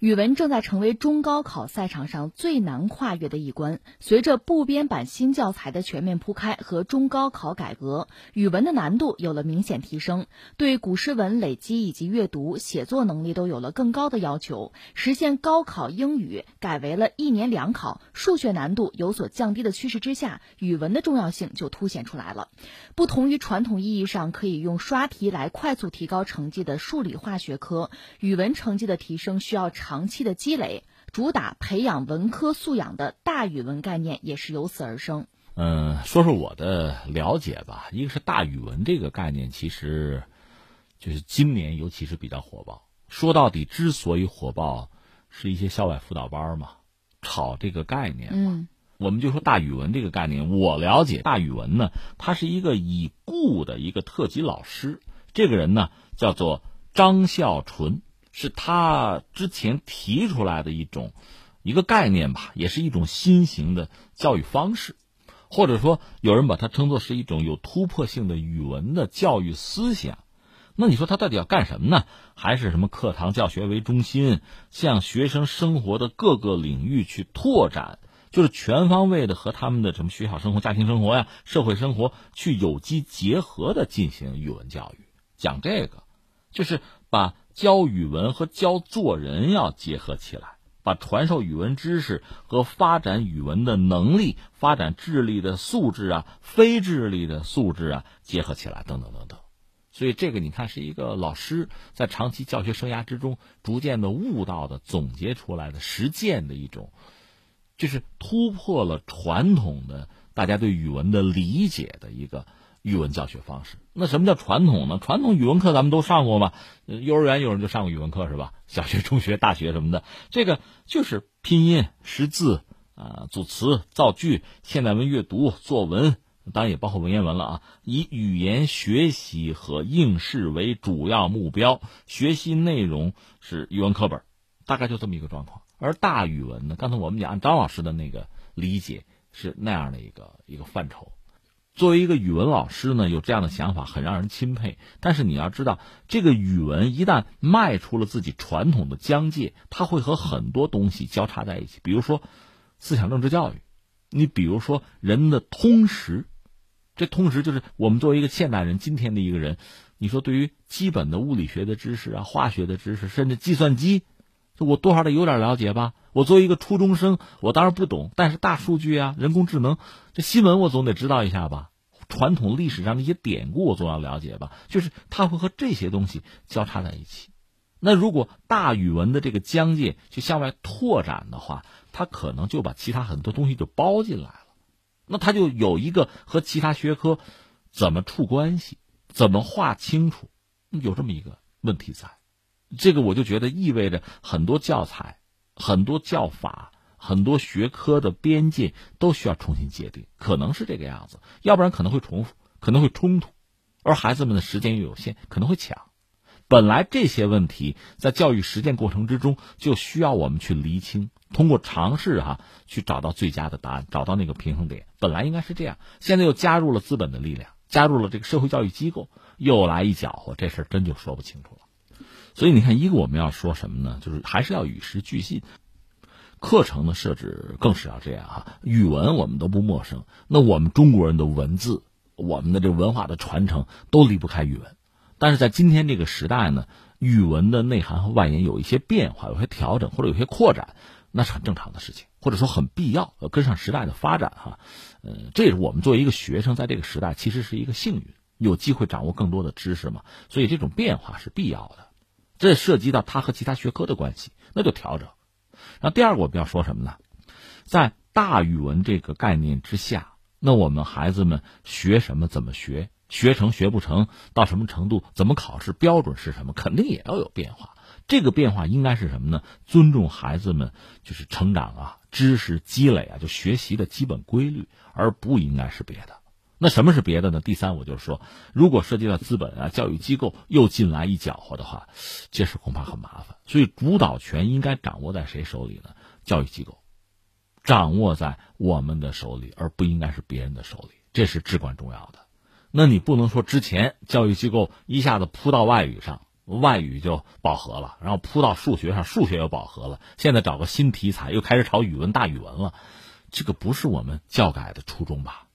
语文正在成为中高考赛场上最难跨越的一关。随着部编版新教材的全面铺开和中高考改革，语文的难度有了明显提升，对古诗文累积以及阅读、写作能力都有了更高的要求。实现高考英语改为了一年两考，数学难度有所降低的趋势之下，语文的重要性就凸显出来了。不同于传统意义上可以用刷题来快速提高成绩的数理化学科，语文成绩的提升需要。长期的积累，主打培养文科素养的大语文概念也是由此而生。嗯，说说我的了解吧。一个是大语文这个概念，其实就是今年尤其是比较火爆。说到底，之所以火爆，是一些校外辅导班嘛，炒这个概念嘛。我们就说大语文这个概念，我了解大语文呢，他是一个已故的一个特级老师，这个人呢叫做张孝纯。是他之前提出来的一种一个概念吧，也是一种新型的教育方式，或者说有人把它称作是一种有突破性的语文的教育思想。那你说他到底要干什么呢？还是什么课堂教学为中心，向学生生活的各个领域去拓展，就是全方位的和他们的什么学校生活、家庭生活呀、社会生活去有机结合的进行语文教育。讲这个，就是把。教语文和教做人要结合起来，把传授语文知识和发展语文的能力、发展智力的素质啊、非智力的素质啊结合起来，等等等等。所以这个你看是一个老师在长期教学生涯之中逐渐的悟到的、总结出来的实践的一种，就是突破了传统的大家对语文的理解的一个。语文教学方式，那什么叫传统呢？传统语文课咱们都上过吧？幼儿园有人就上过语文课是吧？小学、中学、大学什么的，这个就是拼音、识字啊、组词、造句、现代文阅读、作文，当然也包括文言文了啊。以语言学习和应试为主要目标，学习内容是语文课本，大概就这么一个状况。而大语文呢，刚才我们讲张老师的那个理解是那样的一个一个范畴。作为一个语文老师呢，有这样的想法很让人钦佩。但是你要知道，这个语文一旦迈出了自己传统的疆界，它会和很多东西交叉在一起。比如说，思想政治教育，你比如说人的通识，这通识就是我们作为一个现代人，今天的一个人，你说对于基本的物理学的知识啊、化学的知识，甚至计算机，我多少得有点了解吧。我作为一个初中生，我当然不懂，但是大数据啊、人工智能，这新闻我总得知道一下吧。传统历史上的一些典故，我总要了解吧。就是它会和这些东西交叉在一起。那如果大语文的这个疆界去向外拓展的话，它可能就把其他很多东西就包进来了。那它就有一个和其他学科怎么处关系、怎么划清楚，有这么一个问题在。这个我就觉得意味着很多教材、很多教法。很多学科的边界都需要重新界定，可能是这个样子，要不然可能会重复，可能会冲突，而孩子们的时间又有限，可能会抢。本来这些问题在教育实践过程之中就需要我们去厘清，通过尝试哈去找到最佳的答案，找到那个平衡点。本来应该是这样，现在又加入了资本的力量，加入了这个社会教育机构，又来一搅和，这事儿真就说不清楚了。所以你看，一个我们要说什么呢？就是还是要与时俱进。课程的设置更是要这样哈，语文我们都不陌生，那我们中国人的文字，我们的这文化的传承都离不开语文，但是在今天这个时代呢，语文的内涵和外延有一些变化，有些调整或者有些扩展，那是很正常的事情，或者说很必要，要跟上时代的发展哈，呃，这也是我们作为一个学生，在这个时代其实是一个幸运，有机会掌握更多的知识嘛，所以这种变化是必要的，这涉及到它和其他学科的关系，那就调整。那第二个我们要说什么呢？在大语文这个概念之下，那我们孩子们学什么、怎么学、学成学不成、到什么程度、怎么考试、标准是什么，肯定也要有变化。这个变化应该是什么呢？尊重孩子们就是成长啊、知识积累啊、就学习的基本规律，而不应该是别的。那什么是别的呢？第三，我就是说，如果涉及到资本啊、教育机构又进来一搅和的话，这事恐怕很麻烦。所以，主导权应该掌握在谁手里呢？教育机构，掌握在我们的手里，而不应该是别人的手里，这是至关重要的。那你不能说之前教育机构一下子扑到外语上，外语就饱和了，然后扑到数学上，数学又饱和了。现在找个新题材，又开始炒语文大语文了，这个不是我们教改的初衷吧？